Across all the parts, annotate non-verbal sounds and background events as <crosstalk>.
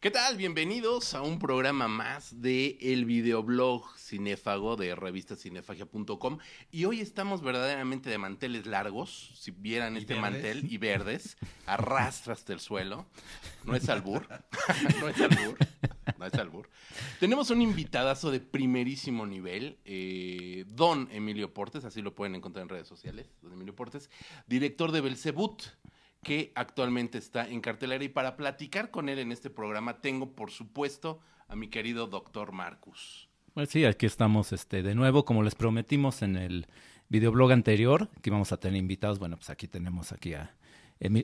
¿Qué tal? Bienvenidos a un programa más de el videoblog cinéfago de revistacinefagia.com y hoy estamos verdaderamente de manteles largos, si vieran este mantel y verdes, <laughs> arrastra hasta el suelo. No es albur, <laughs> no es albur, no es albur. Tenemos un invitadazo de primerísimo nivel, eh, Don Emilio Portes, así lo pueden encontrar en redes sociales, Don Emilio Portes, director de Belcebut que actualmente está en cartelera. Y para platicar con él en este programa tengo, por supuesto, a mi querido doctor Marcus. Pues sí, aquí estamos este, de nuevo, como les prometimos en el videoblog anterior, que íbamos a tener invitados. Bueno, pues aquí tenemos aquí a,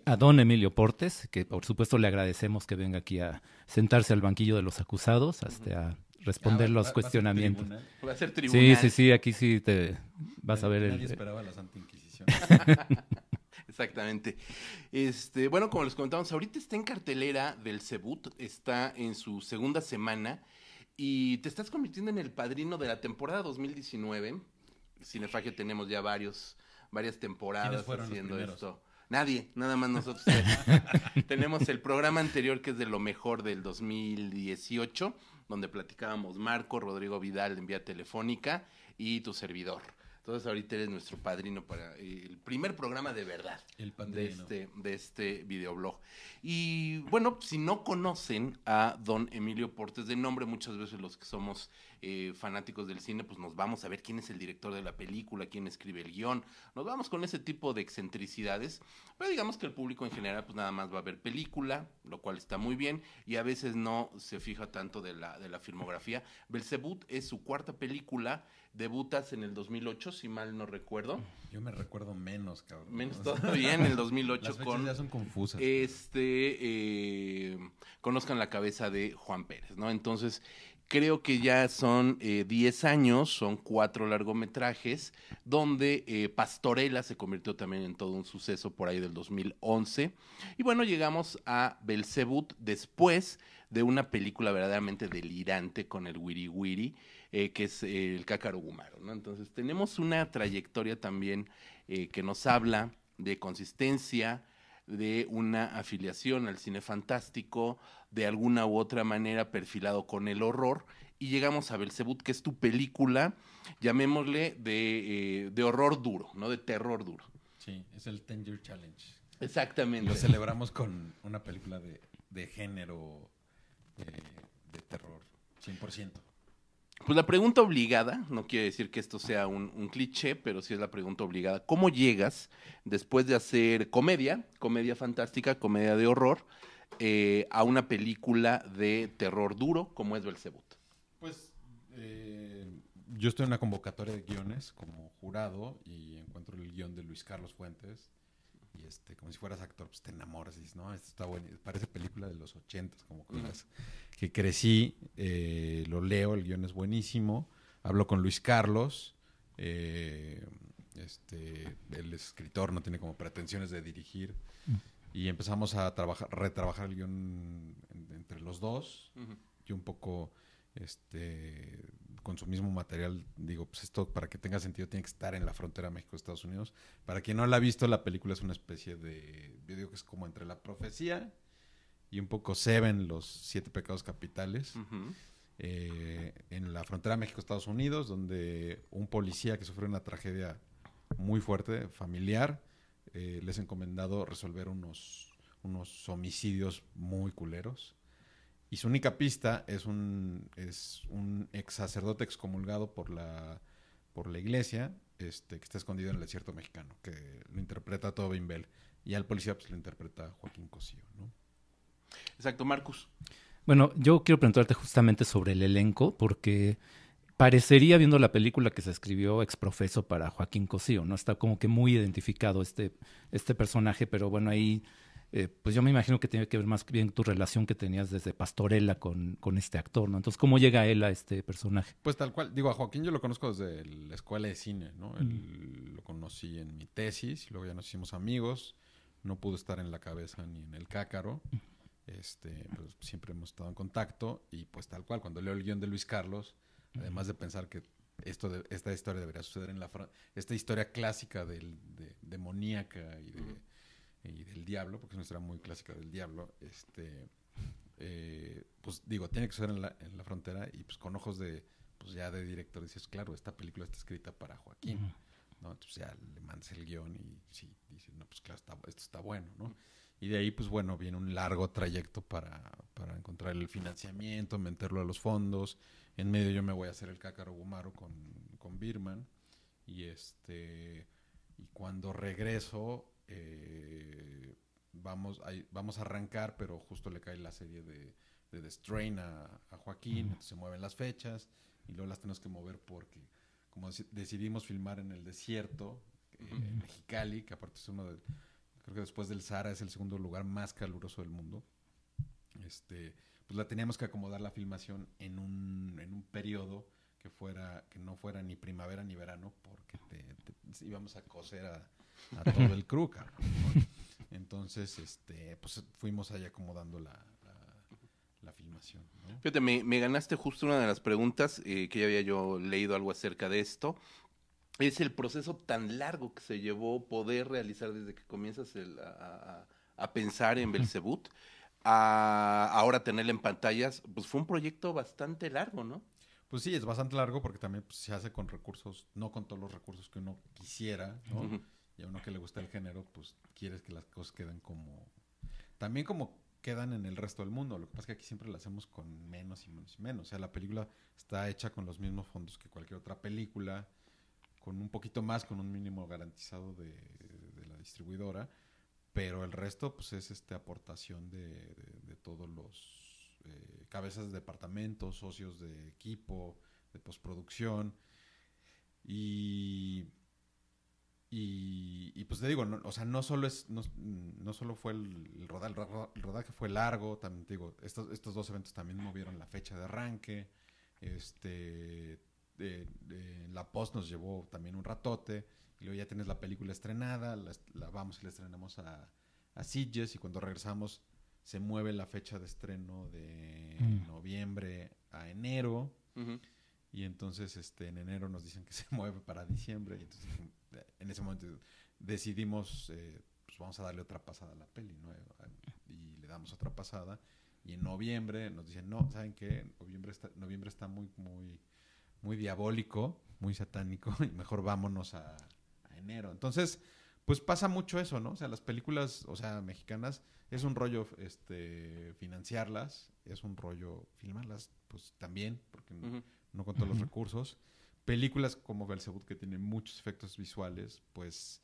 a don Emilio Portes, que por supuesto le agradecemos que venga aquí a sentarse al banquillo de los acusados, hasta a responder los cuestionamientos. Va a ser Sí, sí, sí, aquí sí te vas a ver el... Nadie esperaba la Santa Inquisición. <laughs> Exactamente. Este, bueno, como les comentamos, ahorita está en cartelera del Cebut, está en su segunda semana y te estás convirtiendo en el padrino de la temporada 2019. Cinefagia tenemos ya varios, varias temporadas haciendo esto. Nadie, nada más nosotros. <laughs> tenemos el programa anterior que es de lo mejor del 2018, donde platicábamos Marco, Rodrigo Vidal en vía telefónica y tu servidor. Entonces ahorita eres nuestro padrino para eh, el primer programa de verdad de este, de este videoblog. Y bueno, si no conocen a don Emilio Portes de nombre, muchas veces los que somos eh, fanáticos del cine, pues nos vamos a ver quién es el director de la película, quién escribe el guion, nos vamos con ese tipo de excentricidades, pero digamos que el público en general pues nada más va a ver película, lo cual está muy bien, y a veces no se fija tanto de la, de la filmografía. Belzebut es su cuarta película, debutas en el 2008, si mal no recuerdo. Yo me recuerdo menos, cabrón. Menos <laughs> todavía en el 2008 Las con... ya son confusas. Este, eh, conozcan la cabeza de Juan Pérez, ¿no? Entonces, creo que ya son 10 eh, años, son cuatro largometrajes, donde eh, Pastorela se convirtió también en todo un suceso por ahí del 2011. Y bueno, llegamos a Belzebut después de una película verdaderamente delirante con el Wiri Wiri, eh, que es el Cácaro Gumaro. Entonces tenemos una trayectoria también que nos habla de consistencia, de una afiliación al cine fantástico, de alguna u otra manera perfilado con el horror, y llegamos a Belzebut, que es tu película, llamémosle de, eh, horror duro, ¿no? De terror duro. Sí, es el Ten Year Challenge. Exactamente. Lo celebramos con una película de, de género eh, de terror, 100%. Pues la pregunta obligada, no quiere decir que esto sea un, cliché, pero sí es la pregunta obligada. ¿Cómo llegas después de hacer comedia, comedia fantástica, comedia de horror, eh, a una película de terror duro como es Belzebut? Pues eh, yo estoy en una convocatoria de guiones como jurado y encuentro el guion de Luis Carlos Fuentes y este, como si fueras actor, pues te enamoras y dices, no, esto está bueno, parece película de los ochentas, como cosas que crecí, eh, lo leo, el guion es buenísimo, hablo con Luis Carlos, eh, este, el escritor no tiene como pretensiones de dirigir, y empezamos a trabajar, retrabajar el guion entre los dos, y un poco este con su mismo material, digo, pues esto para que tenga sentido tiene que estar en la frontera México-Estados Unidos. Para quien no la ha visto, la película es una especie de, yo digo que es como entre la profecía y un poco Seven, los siete pecados capitales, eh, en la frontera México-Estados Unidos, donde un policía que sufrió una tragedia muy fuerte, familiar, eh, les ha encomendado resolver unos, unos homicidios muy culeros y su única pista es un, es un ex sacerdote excomulgado por la, por la iglesia este, que está escondido en el desierto mexicano, que lo interpreta Tobin Bell. Y al policía pues, lo interpreta Joaquín Cosío, ¿no? Exacto, Marcus. Bueno, yo quiero preguntarte justamente sobre el elenco, porque parecería, viendo la película que se escribió exprofeso para Joaquín Cosío, ¿no? Está como que muy identificado este, este personaje, pero bueno, ahí eh, pues yo me imagino que tiene que ver más bien tu relación que tenías desde Pastorela con, con, este actor, ¿no? Entonces, ¿cómo llega él a este personaje? Pues tal cual, digo, a Joaquín yo lo conozco desde la escuela de cine, ¿no? lo conocí en mi tesis, luego ya nos hicimos amigos, no pudo estar en la cabeza ni en el cácaro, este, pues siempre hemos estado en contacto y pues tal cual, cuando leo el guion de Luis Carlos, además de pensar que esto de, esta historia debería suceder en la... Esta historia clásica del, de, demoníaca y de y del diablo, porque es una historia muy clásica del diablo, este, eh, pues digo, tiene que ser en la, en la frontera y pues con ojos de, pues ya de director dices, claro, esta película está escrita para Joaquín. ¿no? Entonces ya le mandas el guion y sí, dices, no, pues claro, está- esto está bueno, ¿no? Y de ahí, pues bueno, viene un largo trayecto para, para encontrar el financiamiento, meterlo a los fondos. En medio yo me voy a hacer el cácaro gumaro con, con Birman. Y este y cuando regreso, eh, vamos, ahí- vamos a arrancar, pero justo le cae la serie de, de The Strain a, a Joaquín, se mueven las fechas y luego las tenemos que mover porque como deci- decidimos filmar en el desierto, eh. Mexicali, que aparte es uno de, creo que después del Sahara es el segundo lugar más caluroso del mundo. Este, pues la teníamos que acomodar la filmación en un, en un periodo que fuera, que no fuera ni primavera ni verano, porque te- te- íbamos a coser a, a todo el crew, cabrón. Entonces, este, pues fuimos ahí acomodando la, la, la filmación, ¿no? Fíjate, me, me ganaste justo una de las preguntas eh, que ya había yo leído algo acerca de esto. Es el proceso tan largo que se llevó poder realizar desde que comienzas el- a, a- a pensar en Belzebut a ahora tenerla en pantallas. Pues fue un proyecto bastante largo, ¿no? Pues sí, es bastante largo porque también pues, se hace con recursos, no con todos los recursos que uno quisiera, ¿no? Y a uno que le gusta el género, pues quieres que las cosas queden como... También como quedan en el resto del mundo. Lo que pasa es que aquí siempre lo hacemos con menos y menos y menos. O sea, la película está hecha con los mismos fondos que cualquier otra película, con un poquito más, con un mínimo garantizado de, de la distribuidora. Pero el resto, pues es este aportación de, todos los eh, cabezas de departamento, socios de equipo, de postproducción. Y, y, pues te digo, no, o sea, no solo es, no, no solo fue el, el rodaje, fue largo, también digo, estos, estos dos eventos también movieron la fecha de arranque, este, de- de- la post nos llevó también un ratote, y luego ya tienes la película estrenada, la, vamos y la estrenamos a, a Sitges, y cuando regresamos se mueve la fecha de estreno de Mm. noviembre a enero, y entonces este, en enero nos dicen que se <laughs> mueve para diciembre. Y entonces en ese momento decidimos, eh, pues vamos a darle otra pasada a la peli, ¿no? Y le damos otra pasada. Y en noviembre nos dicen, no, ¿saben qué? Noviembre está, noviembre está muy, muy, muy diabólico, muy satánico, <laughs> y mejor vámonos a enero. Entonces, pues pasa mucho eso, ¿no? O sea, las películas, o sea, mexicanas, es un rollo este, financiarlas, es un rollo filmarlas, pues también, porque no- con todos los recursos. Películas como Belzebut que tienen muchos efectos visuales, pues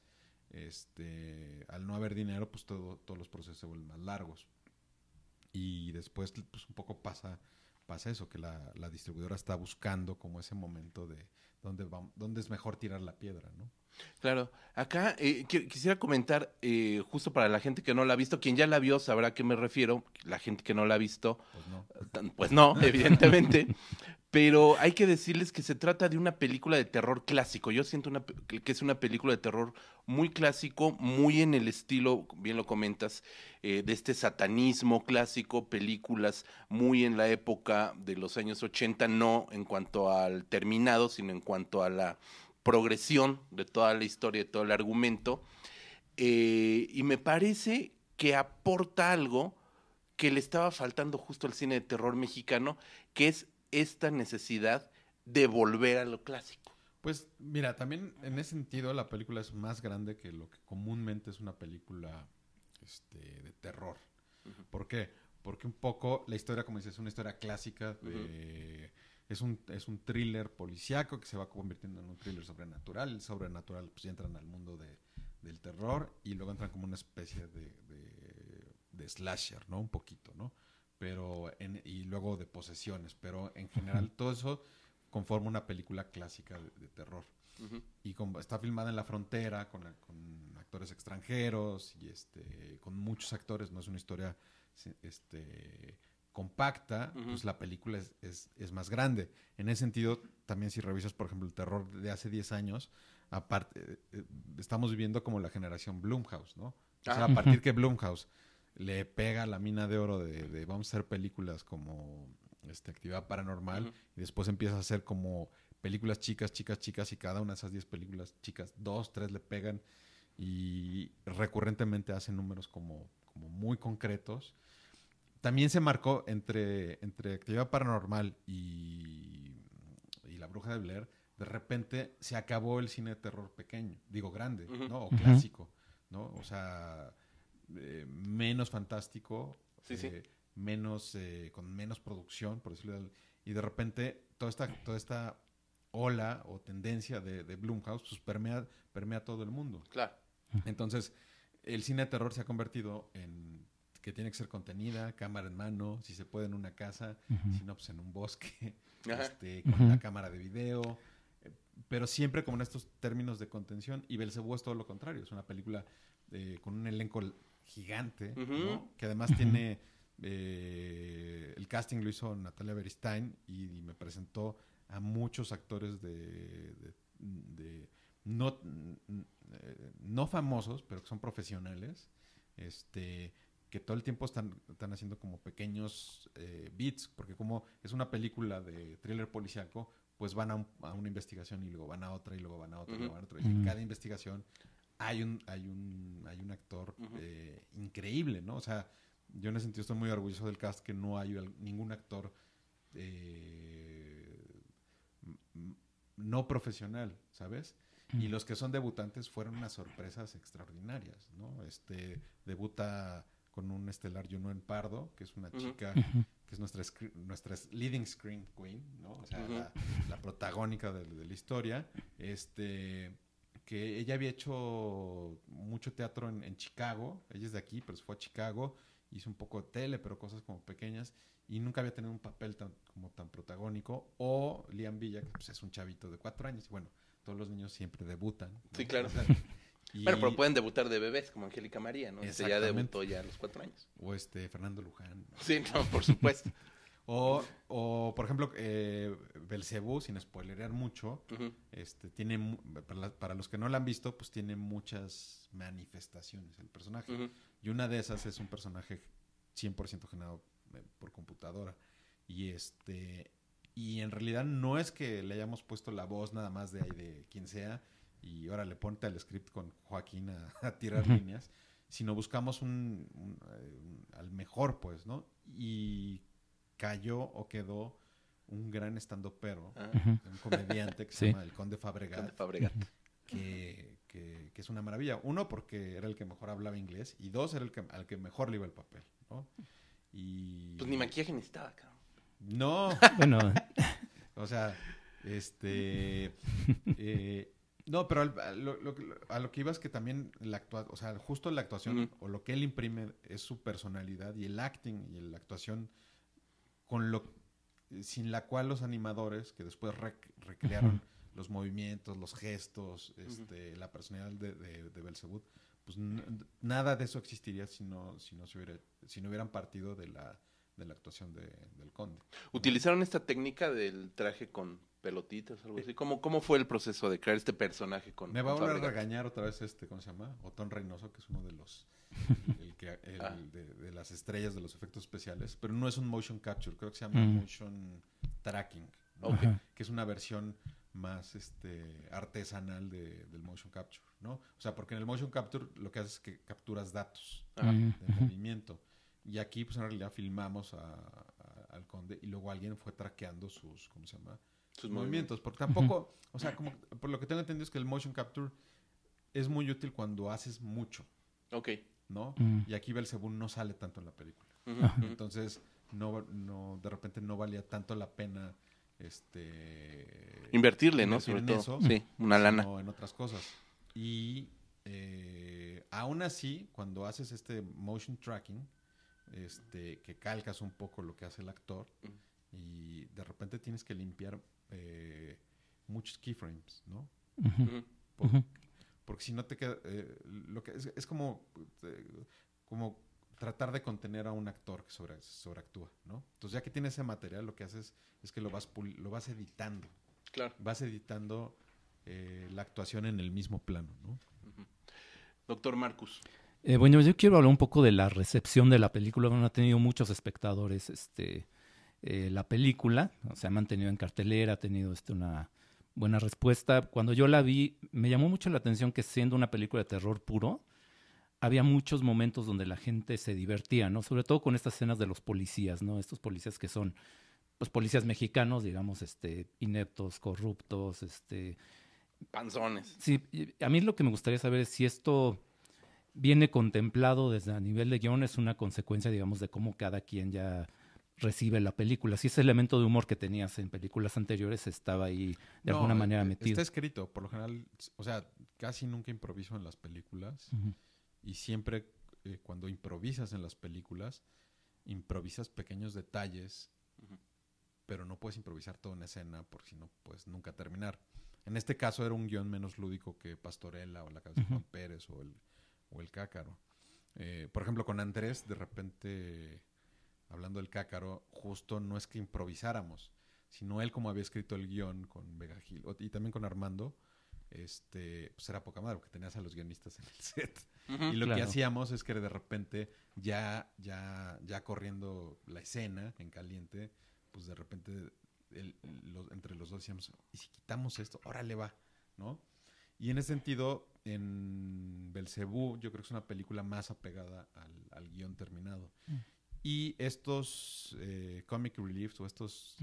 este al no haber dinero, pues todo, todos los procesos se vuelven más largos. Y después pues un poco pasa pasa eso, que la, la distribuidora está buscando como ese momento de dónde, va, dónde es mejor tirar la piedra, ¿no? Claro, acá eh, qui- quisiera comentar, eh, justo para la gente que no la ha visto, quien ya la vio sabrá a qué me refiero, la gente que no la ha visto, Pues no. Pues no, <laughs> evidentemente. Pero hay que decirles que se trata de una película de terror clásico. Yo siento que es una película de terror muy clásico, muy en el estilo, bien lo comentas, eh, de este satanismo clásico, películas muy en la época de los años 80, no en cuanto al terminado, sino en cuanto a la progresión de toda la historia, de todo el argumento. Eh, y me parece que aporta algo que le estaba faltando justo al cine de terror mexicano, que es esta necesidad de volver a lo clásico. Pues mira, también en ese sentido la película es más grande que lo que comúnmente es una película este, de terror. ¿Por qué? Porque un poco la historia, como dices, es una historia clásica de... Es un, es un thriller policíaco que se va convirtiendo en un thriller sobrenatural. El sobrenatural, pues ya entran al mundo de, del terror y luego entran como una especie de, de, de slasher, ¿no? Un poquito, ¿no? Pero en- y luego de posesiones. Pero en general todo eso conforma una película clásica de, de terror. Y como está filmada en la frontera con, con actores extranjeros y este con muchos actores, no es una historia este compacta, pues la película es, es, es más grande. En ese sentido, también si revisas, por ejemplo, el terror de hace 10 años, aparte, eh, eh, estamos viviendo como la generación Blumhouse, ¿no? O sea, Ah. a partir <laughs> que Blumhouse le pega la mina de oro de, de vamos a hacer películas como este, Actividad Paranormal y después empieza a hacer como películas chicas, chicas, chicas y cada una de esas 10 películas chicas, dos, tres le pegan y recurrentemente hacen números como, como muy concretos. también se marcó entre, entre actividad paranormal y, y La Bruja de Blair. De repente se acabó el cine de terror pequeño, digo grande. ¿no? O clásico, ¿no? O sea, eh, menos fantástico, Sí, sí. eh, menos, eh, con menos producción, por decirlo de- Y de repente toda esta, toda esta ola o tendencia de, de Blumhouse pues permea, permea todo el mundo. Claro. Entonces, el cine de terror se ha convertido en que tiene que ser contenida, cámara en mano, si se puede en una casa, si no, pues en un bosque, <laughs> este, con Ujú. una cámara de video, eh, pero siempre como en estos términos de contención. Y Belcebú es todo lo contrario, es una película eh, con un elenco gigante, que además tiene, eh, el casting lo hizo Natalia Beristain y, y me presentó a muchos actores de, de- de no, eh, no famosos, pero que son profesionales, este, que todo el tiempo están, están haciendo como pequeños eh, beats, porque como es una película de thriller policiaco, pues van a, un- a una investigación y luego van a otra y luego van a otra y luego van a otra. Y en cada investigación hay un, hay un, hay un actor eh, increíble, ¿no? O sea, yo en ese sentido estoy muy orgulloso del cast que no hay ningún actor eh, no profesional, ¿sabes? Y los que son debutantes fueron unas sorpresas extraordinarias, ¿no? Este debuta con un estelar Juno en Pardo, que es una chica que es nuestra nuestra leading screen queen, ¿no? O sea, la, la protagónica de, de la historia, este que ella había hecho mucho teatro en, en Chicago, ella es de aquí, pero se fue a Chicago, hizo un poco de tele, pero cosas como pequeñas, y nunca había tenido un papel tan, como tan protagónico, o Liam Villa, que pues, es un chavito de cuatro años, y bueno, todos los niños siempre debutan. ¿no? Sí, claro. Y- <laughs> Bueno, pero pueden debutar de bebés, como Angélica María, ¿no? Este ya debutó ya a los cuatro años. O este, Fernando Luján. ¿no? Sí, no, por supuesto. <laughs> O, o, por ejemplo, eh, Belcebú, sin spoilerear mucho, este, tiene, para, la- para los que no la han visto, pues tiene muchas manifestaciones el personaje. Y una de esas es un personaje 100% generado eh, por computadora. Y este y en realidad no es que le hayamos puesto la voz nada más de ahí de quien sea y ahora le ponte al script con Joaquín a, a tirar líneas, sino buscamos un, un, eh, un- al mejor, pues, ¿no? Y cayó o quedó un gran estandopero, Ah, Ujú. un comediante que se Sí. llama el Conde Fabregat Conde Fabregat. que, que- que es una maravilla. Uno, porque era el que mejor hablaba inglés, y dos, era el que, al que mejor le iba el papel, ¿no? Y... Pues ni maquillaje necesitaba, cabrón. No, <laughs> Bueno, o sea, este... eh, no, pero al- a lo, lo que- a lo que iba es que también la actua o sea, justo la actuación o lo que él imprime es su personalidad y el acting y la actuación con lo sin la cual los animadores que después rec- recrearon los movimientos, los gestos, este, la personalidad de, de, de Belzebub, pues n- nada de eso existiría si no, si no se hubiera, si no hubieran partido de la, de la actuación de- del conde. ¿Utilizaron esta técnica del traje con pelotitas o algo así? ¿Cómo, cómo fue el proceso de crear este personaje con Me va a volver a regañar otra vez este, ¿cómo se llama? Otón Reynoso, que es uno de los <laughs> el que, el Ah. de, de las estrellas de los efectos especiales, pero no es un motion capture, creo que se llama Mm. motion tracking, ¿no? Que es una versión más este artesanal de- del motion capture, ¿no? O sea, porque en el motion capture lo que haces es que capturas datos Ajá. Mm, de movimiento. Y aquí, pues en realidad filmamos a- a- al conde y luego alguien fue traqueando sus, ¿cómo se llama? Sus movimientos. Porque tampoco, o sea, como por lo que tengo entendido es que el motion capture es muy útil cuando haces mucho, Ok. ¿no? Mm. Y aquí Belzebú no sale tanto en la película. Entonces, no, no, de repente no valía tanto la pena este Invertirle, ¿no? Sobre en todo. eso, Sí, una lana. sino en otras cosas. Y eh, aún así, cuando haces este motion tracking, este, que calcas un poco lo que hace el actor, y de repente tienes que limpiar eh, muchos keyframes, ¿no? Por-. Porque si no te queda, eh, lo que es, es como, eh, como tratar de contener a un actor que sobre, sobreactúa, ¿no? Entonces ya que tienes ese material, lo que haces es que lo vas, lo vas editando, Claro. vas editando eh, la actuación en el mismo plano, ¿no? Doctor Marcus. Eh, bueno, yo quiero hablar un poco de la recepción de la película. Bueno, ha tenido muchos espectadores este, eh, la película. O sea, ha mantenido en cartelera, ha tenido este, una buena respuesta. Cuando yo la vi, me llamó mucho la atención que siendo una película de terror puro, había muchos momentos donde la gente se divertía, ¿no? Sobre todo con estas escenas de los policías, ¿no? Estos policías que son, pues, policías mexicanos, digamos, este, ineptos, corruptos, este... Panzones. Sí, a mí lo que me gustaría saber es si esto viene contemplado desde a nivel de guion, es una consecuencia, digamos, de cómo cada quien ya recibe la película. Si ese elemento de humor que tenías en películas anteriores estaba ahí de alguna manera metido. Está escrito, por lo general, o sea, casi nunca improviso en las películas y siempre eh, cuando improvisas en las películas, improvisas pequeños detalles, pero no puedes improvisar toda una escena porque si no puedes nunca terminar. En este caso era un guion menos lúdico que Pastorela o La Cabeza de Juan Pérez o el, o el Cácaro. Eh, por ejemplo, con Andrés, de repente, hablando del Cácaro, justo no es que improvisáramos, sino él como había escrito el guion con Vega Gil y también con Armando, este, pues era poca madre, porque tenías a los guionistas en el set. y lo que hacíamos es que de repente, ya, ya, ya corriendo la escena en caliente, pues de repente entre los dos decíamos, ¿y si quitamos esto? Órale va, ¿no? Y en ese sentido, en Belcebú, yo creo que es una película más apegada al, guion terminado. Mm. Y estos eh, comic reliefs o estos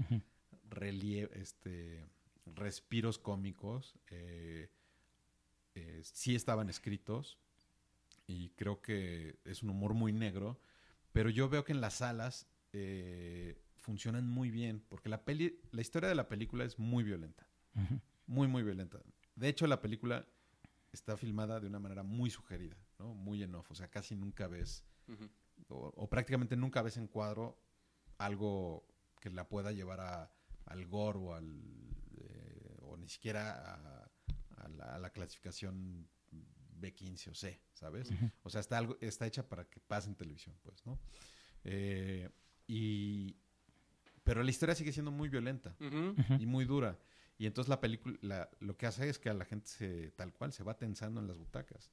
este, respiros cómicos eh, eh, sí estaban escritos y creo que es un humor muy negro, pero yo veo que en las salas funcionan muy bien porque la peli, la historia de la película es muy violenta, muy muy violenta. De hecho, la película está filmada de una manera muy sugerida, ¿no? Muy en off, o sea, casi nunca ves o, prácticamente nunca ves en cuadro algo que la pueda llevar a, al gore o al eh, o ni siquiera a, la, clasificación B15 o C, ¿sabes? O sea, está algo está hecha para que pase en televisión, pues, ¿no? Eh, y pero la historia sigue siendo muy violenta y muy dura. Y entonces la película lo que hace es que a la gente se, tal cual se va tensando en las butacas.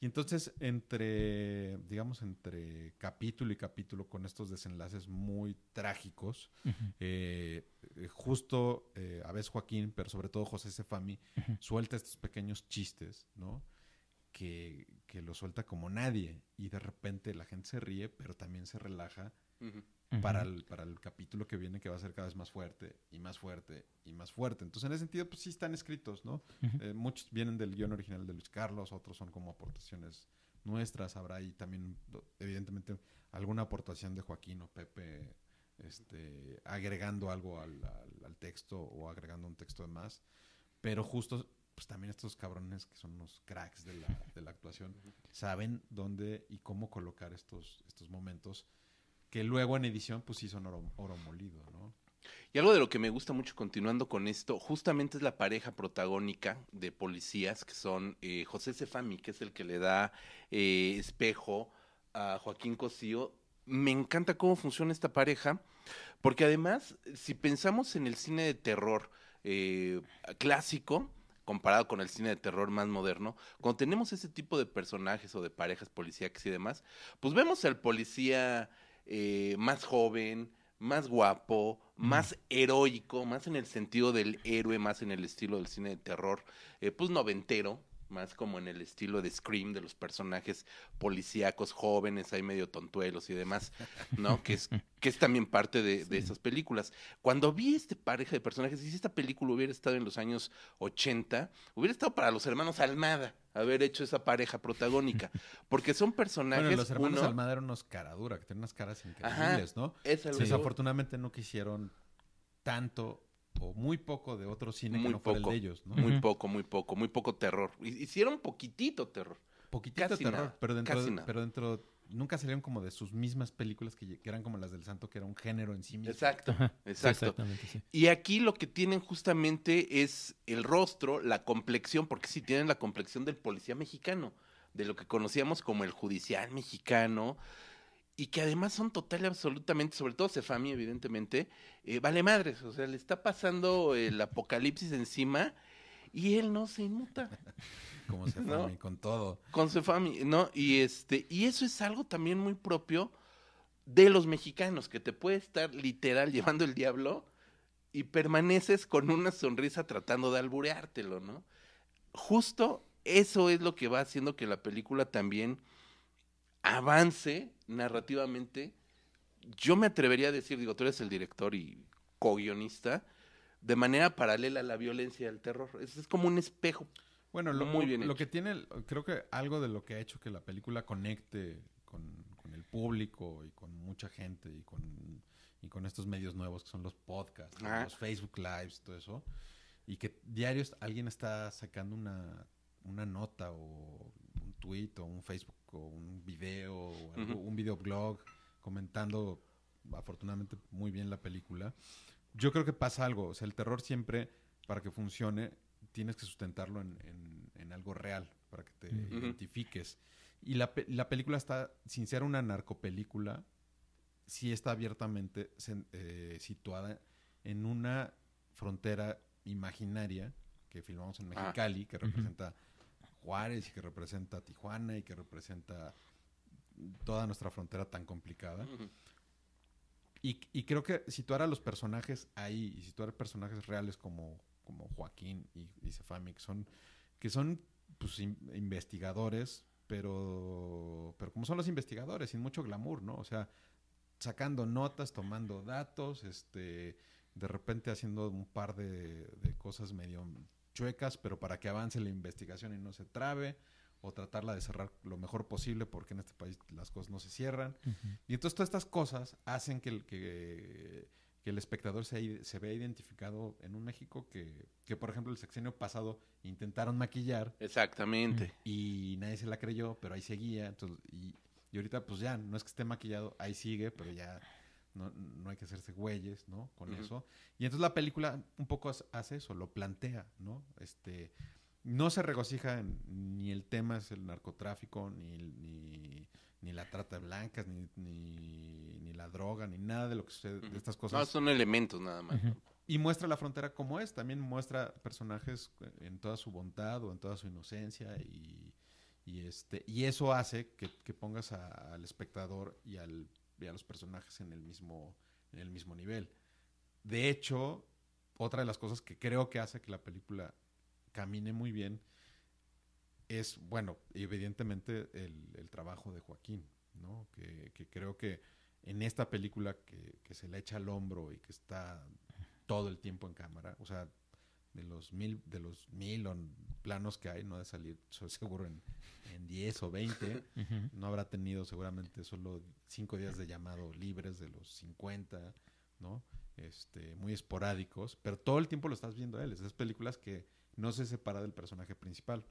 Y entonces entre, digamos, entre capítulo y capítulo con estos desenlaces muy trágicos, eh, eh, justo eh, a veces Joaquín, pero sobre todo José Sefami, suelta estos pequeños chistes, ¿no? Que, que lo suelta como nadie. Y de repente la gente se ríe, pero también se relaja para, el, para el capítulo que viene que va a ser cada vez más fuerte y más fuerte y más fuerte. Entonces, en ese sentido, pues sí están escritos, ¿no? Eh, muchos vienen del guion original de Luis Carlos, otros son como aportaciones nuestras. Habrá ahí también, evidentemente, alguna aportación de Joaquín o Pepe este, agregando algo al, al, texto o agregando un texto de más. Pero justo, pues también estos cabrones que son unos cracks de la, de la actuación, <laughs> saben dónde y cómo colocar estos, estos momentos que luego en edición pues sí son oro, molido, ¿no? Y algo de lo que me gusta mucho continuando con esto, justamente es la pareja protagónica de policías, que son eh, José Cefami, que es el que le da eh, espejo a Joaquín Cosío. Me encanta cómo funciona esta pareja, porque además, si pensamos en el cine de terror eh, clásico, comparado con el cine de terror más moderno, cuando tenemos ese tipo de personajes o de parejas policíacas y demás, pues vemos al policía eh, más joven, más guapo, más heroico, más en el sentido del héroe, más en el estilo del cine de terror, eh, pues noventero, más como en el estilo de Scream, de los personajes policíacos jóvenes, hay medio tontuelos y demás, ¿no? que, es, que es también parte de, de, esas películas. Cuando vi este pareja de personajes, y si esta película hubiera estado en los años 80, hubiera estado para los hermanos Almada haber hecho esa pareja protagónica, porque son personajes... Bueno, los hermanos Almada eran unos caradura, que tenían unas caras increíbles, ¿no? Desafortunadamente no quisieron tanto o muy poco de otro cine que no fuera el de ellos, ¿no? Muy poco, muy poco, muy poco terror. Hicieron poquitito terror. Poquitito terror, pero dentro, pero dentro nunca salieron como de sus mismas películas que, eran como las del Santo, que era un género en sí mismo. Exacto, exacto. Y aquí lo que tienen justamente es el rostro, la complexión, porque sí tienen la complexión del policía mexicano, de lo que conocíamos como el judicial mexicano, y que además son total y absolutamente, sobre todo Cefami, evidentemente, eh, vale madres, o sea, le está pasando el apocalipsis encima y él no se inmuta. <laughs> Como Cefami, con todo. Con Cefami, ¿no? Y este, y eso es algo también muy propio de los mexicanos, que te puede estar literal llevando el diablo y permaneces con una sonrisa tratando de albureártelo, ¿no? Justo eso es lo que va haciendo que la película también avance narrativamente. Yo me atrevería a decir, digo, tú eres el director y co-guionista, de manera paralela a la violencia y al terror. Es, es como un espejo. Bueno, lo, Muy bien lo hecho. que tiene, creo que algo de lo que ha hecho que la película conecte con, con el público y con mucha gente y con, y con estos medios nuevos que son los podcasts, los Facebook Lives, todo eso, y que diarios alguien está sacando una, una nota o tweet o un Facebook o un video o algo- Ujú. un videoblog comentando afortunadamente muy bien la película. Yo creo que pasa algo, o sea, el terror siempre, para que funcione, tienes que sustentarlo en, en- en algo real, para que te Ujú. identifiques. Y la, la película está, sin ser una narcopelícula, sí está abiertamente sen- eh, situada en una frontera imaginaria que filmamos en Ah. Mexicali, que Ujú. representa Juárez y que representa Tijuana y que representa toda nuestra frontera tan complicada. Y, y creo que situar a los personajes ahí y situar personajes reales como, como Joaquín y, y Sefami, que son, que son pues, in- investigadores, pero, pero como son los investigadores, sin mucho glamour, ¿no? O sea, sacando notas, tomando datos, este, de repente haciendo un par de, de cosas medio chuecas, pero para que avance la investigación y no se trabe, o tratarla de cerrar lo mejor posible, porque en este país las cosas no se cierran. Y entonces todas estas cosas hacen que el, que, que el espectador se, se vea identificado en un México que, que, por ejemplo, el sexenio pasado intentaron maquillar Exactamente. y nadie se la creyó, pero ahí seguía. Entonces, y, y ahorita, pues ya, no es que esté maquillado, ahí sigue, pero ya no, no hay que hacerse güeyes, ¿no? Con eso. Y entonces la película un poco hace- eso, lo plantea, ¿no? Este, no se regocija en, ni el tema es el narcotráfico, ni, ni, ni la trata de blancas, ni, ni, ni la droga, ni nada de lo que sucede, de estas No, cosas. son elementos nada más. ¿no? Y muestra la frontera como es, también muestra personajes en toda su bondad o en toda su inocencia y, y este y eso hace que, que pongas a- al espectador y, al, y a los personajes en el mismo en el mismo nivel. De hecho, otra de las cosas que creo que hace que la película camine muy bien es, bueno, evidentemente el, el trabajo de Joaquín, ¿no? Que, que creo que en esta película que, que se le echa al hombro y que está todo el tiempo en cámara, o sea, de los mil, de los mil planos que hay, no de salir, <laughs> seguro, en, en 10 o 20. <laughs> Ujú. No habrá tenido seguramente solo cinco días de llamado libres de los 50, ¿no? Este, muy esporádicos, pero todo el tiempo lo estás viendo a él. Esas películas que no se separa del personaje principal.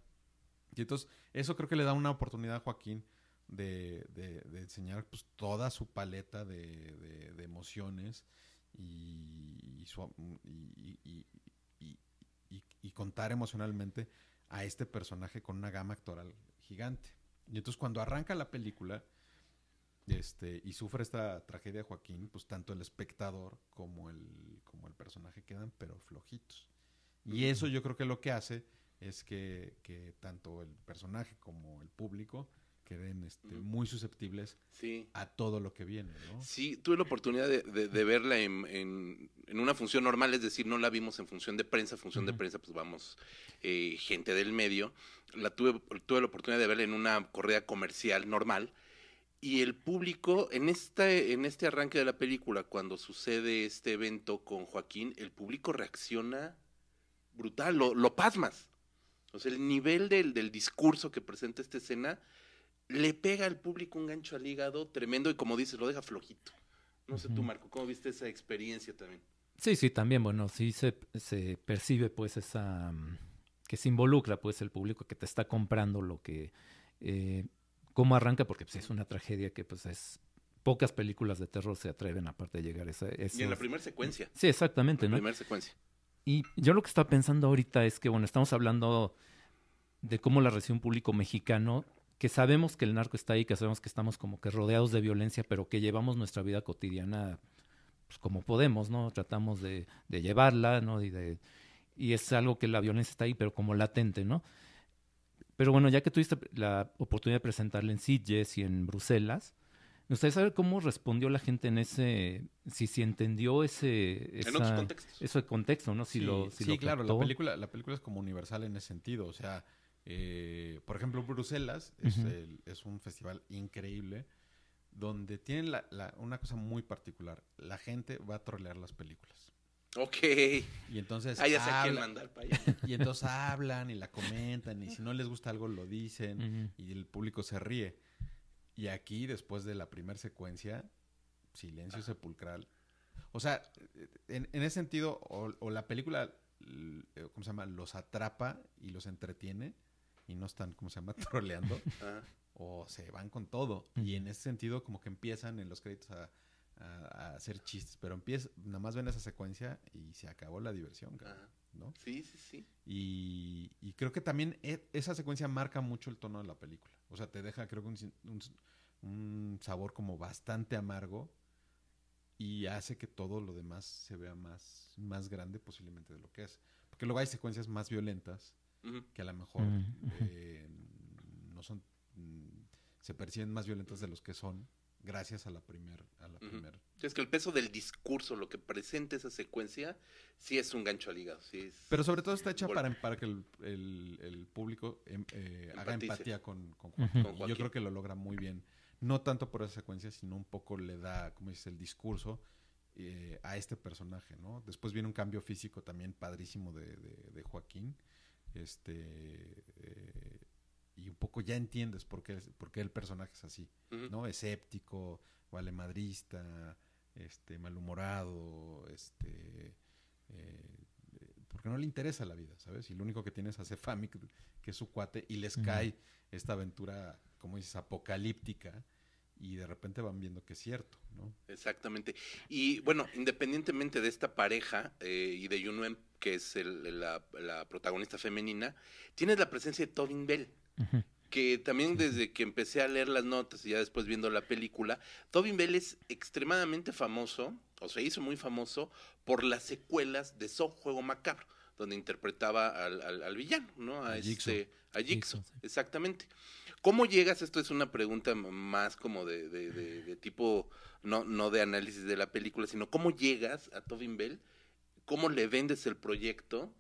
Y entonces, eso creo que le da una oportunidad a Joaquín de, de- de enseñar pues, toda su paleta de, de- de emociones y, y su- y- y- y- contar emocionalmente a este personaje con una gama actoral gigante. Y entonces cuando arranca la película este, y sufre esta tragedia Joaquín, pues tanto el espectador como el, como el personaje quedan pero flojitos. Y eso yo creo que lo que hace es que, que tanto el personaje como el público queden este, muy susceptibles Sí. a todo lo que viene, ¿no? Sí, tuve la oportunidad de, de- de verla en, en- en una función normal, es decir, no la vimos en función de prensa, función de prensa, pues vamos, eh, gente del medio. La tuve, tuve la oportunidad de verla en una correa comercial normal. Y el público, en, esta, en este arranque de la película, cuando sucede este evento con Joaquín, el público reacciona brutal, lo, lo pasmas. O sea, el nivel del, del discurso que presenta esta escena le pega al público un gancho al hígado tremendo y como dices, lo deja flojito. No sé tú. Marco, ¿cómo viste esa experiencia también? Sí, sí, también, bueno, sí se, se percibe pues esa... mm, que se involucra pues el público que te está comprando lo que... eh, cómo arranca, porque pues, es una tragedia que pues es... Pocas películas de terror se atreven aparte de llegar a esa... Y en la primera secuencia. Sí, exactamente, En la ¿no? primera secuencia. Y yo lo que estaba pensando ahorita es que, bueno, estamos hablando de cómo la recibe un público mexicano, que sabemos que el narco está ahí, que sabemos que estamos como que rodeados de violencia, pero que llevamos nuestra vida cotidiana pues, como podemos, ¿no? Tratamos de, de llevarla, ¿no? Y, de, y es algo que la violencia está ahí, pero como latente, ¿no? Pero bueno, ya que tuviste la oportunidad de presentarla en Sitges y en Bruselas, me gustaría saber cómo respondió la gente en ese, si, si entendió ese... En otros esa- contextos. eso de contexto, ¿no? Si sí, lo, si sí, lo claro, la película, la película es como universal en ese sentido. O sea, Eh, por ejemplo, Bruselas es, el- es un festival increíble donde tienen la- la- una cosa muy particular. La gente va a trolear las películas. Ok. Y entonces, Ah, ya sé a quién habla- mandar para allá. <laughs> y entonces hablan y la comentan y si no les gusta algo lo dicen y el público se ríe. Y aquí, después de la primera secuencia, silencio sepulcral. O sea, en, en ese sentido, o, o la película, eh, ¿cómo se llama? Los atrapa y los entretiene y no están, ¿cómo se llama? <laughs> Troleando. Ah, o se van con todo. Y en ese sentido, como que empiezan en los créditos a, a- a hacer chistes. Pero empieza, nada más ven esa secuencia y se acabó la diversión, cabrón. ¿no? Sí, sí, sí. Y, y creo que también e- esa secuencia marca mucho el tono de la película. O sea, te deja, creo que un, un sabor como bastante amargo y hace que todo lo demás se vea más, más grande posiblemente de lo que es. Porque luego hay secuencias más violentas Que a lo mejor eh, no son, mm, se perciben más violentas de los que son gracias a la primer, a la primer. Es que el peso del discurso, lo que presenta esa secuencia, sí es un gancho al hígado. Sí es... Pero sobre todo está hecha para, para que el, el- el público em- eh, haga empatía con. Joaquín. Con Yo creo que lo logra muy bien. No tanto por esa secuencia, sino un poco le da, como dices, el discurso eh, a este personaje, ¿no? Después viene un cambio físico también padrísimo de, de- de Joaquín. Este. eh, y un poco ya entiendes por qué, es- por qué el personaje es así. Ujú. ¿no? Escéptico, valemadrista, este, malhumorado, este, eh, porque no le interesa la vida, ¿sabes? Y lo único que tiene es a Cefami, que, es su cuate, y les cae esta aventura, como dices, apocalíptica, y de repente van viendo que es cierto, ¿no? Exactamente. Y bueno, independientemente de esta pareja eh, y de Yunuen, que es el- la, la protagonista femenina, tienes la presencia de Tobin Bell, que también desde que empecé a leer las notas y ya después viendo la película, Tobin Bell es extremadamente famoso, o se hizo muy famoso, por las secuelas de So Juego Macabro, donde interpretaba al, al- al villano, ¿no? A, A este, Jigsaw. a Jigsaw, Jigsaw, sí. exactamente. ¿Cómo llegas? Esto es una pregunta más como de, de- de- de tipo, no, no de análisis de la película, sino cómo llegas a Tobin Bell, cómo le vendes el proyecto,